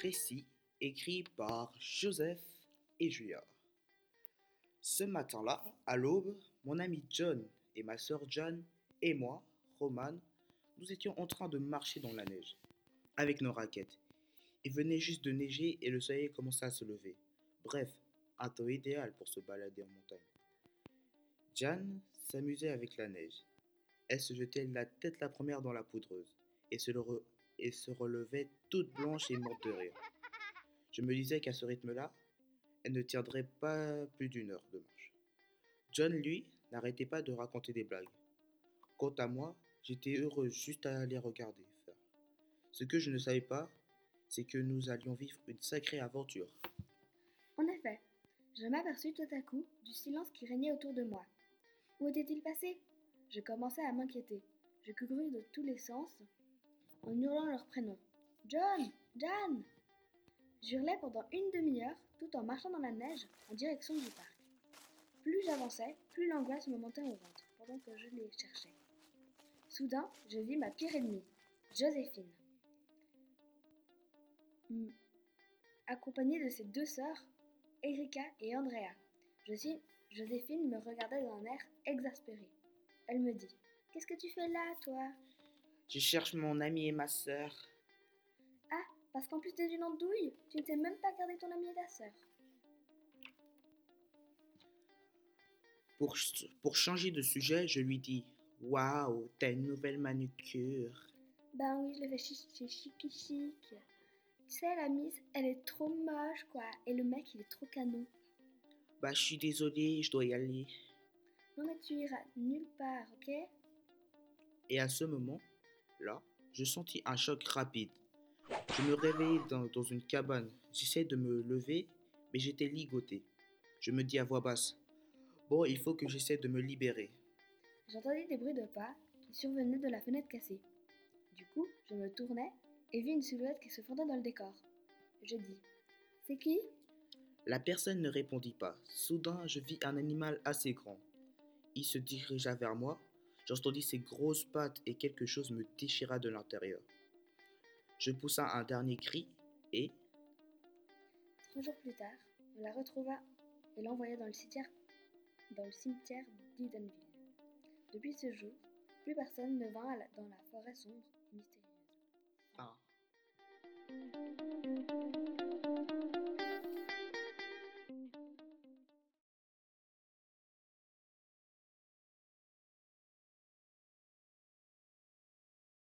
Récit écrit par Joseph et Julia. Ce matin-là, à l'aube, mon ami John et ma sœur Jeanne et moi, Roman, nous étions en train de marcher dans la neige avec nos raquettes. Il venait juste de neiger et le soleil commençait à se lever. Bref, un temps idéal pour se balader en montagne. Jeanne s'amusait avec la neige. Elle se jetait la tête la première dans la poudreuse et se, le re- et se relevait toute blanche et morte de rire. Je me disais qu'à ce rythme-là, elle ne tiendrait pas plus d'une heure de marche. John, lui, n'arrêtait pas de raconter des blagues. Quant à moi, j'étais heureux juste à les regarder. Ce que je ne savais pas, c'est que nous allions vivre une sacrée aventure. En effet, je m'aperçus tout à coup du silence qui régnait autour de moi. Où était-il passé? Je commençais à m'inquiéter. Je courus de tous les sens en hurlant leur prénom. John John J'hurlais pendant une demi-heure tout en marchant dans la neige en direction du parc. Plus j'avançais, plus l'angoisse me montait au ventre pendant que je les cherchais. Soudain, je vis ma pire ennemie, Joséphine. Accompagnée de ses deux sœurs, Erika et Andrea. Josi- Joséphine me regardait d'un air exaspéré. Elle me dit Qu'est-ce que tu fais là, toi? Je cherche mon ami et ma sœur. Ah, parce qu'en plus t'es une andouille, tu ne sais même pas garder ton ami et ta sœur. Pour, pour changer de sujet, je lui dis Waouh, t'as une nouvelle manucure. Ben oui, je le fais chez Chiqui Chic. Tu sais, la Miss, elle est trop moche, quoi. Et le mec, il est trop canon. Bah, je suis désolé, je dois y aller. Non, mais tu iras nulle part, ok? Et à ce moment-là, je sentis un choc rapide. Je me réveillais dans, dans une cabane. J'essayais de me lever, mais j'étais ligoté. Je me dis à voix basse Bon, il faut que j'essaie de me libérer. J'entendis des bruits de pas qui survenaient de la fenêtre cassée. Du coup, je me tournai et vis une silhouette qui se fondait dans le décor. Je dis C'est qui? La personne ne répondit pas. Soudain, je vis un animal assez grand. Il se dirigea vers moi. J'entendis ses grosses pattes et quelque chose me déchira de l'intérieur. Je poussa un dernier cri et, Trois jours plus tard, on la retrouva et l'envoya dans le cimetière, dans le cimetière d'Edenville. Depuis ce jour, plus personne ne vint dans la forêt sombre et mystérieuse. ah,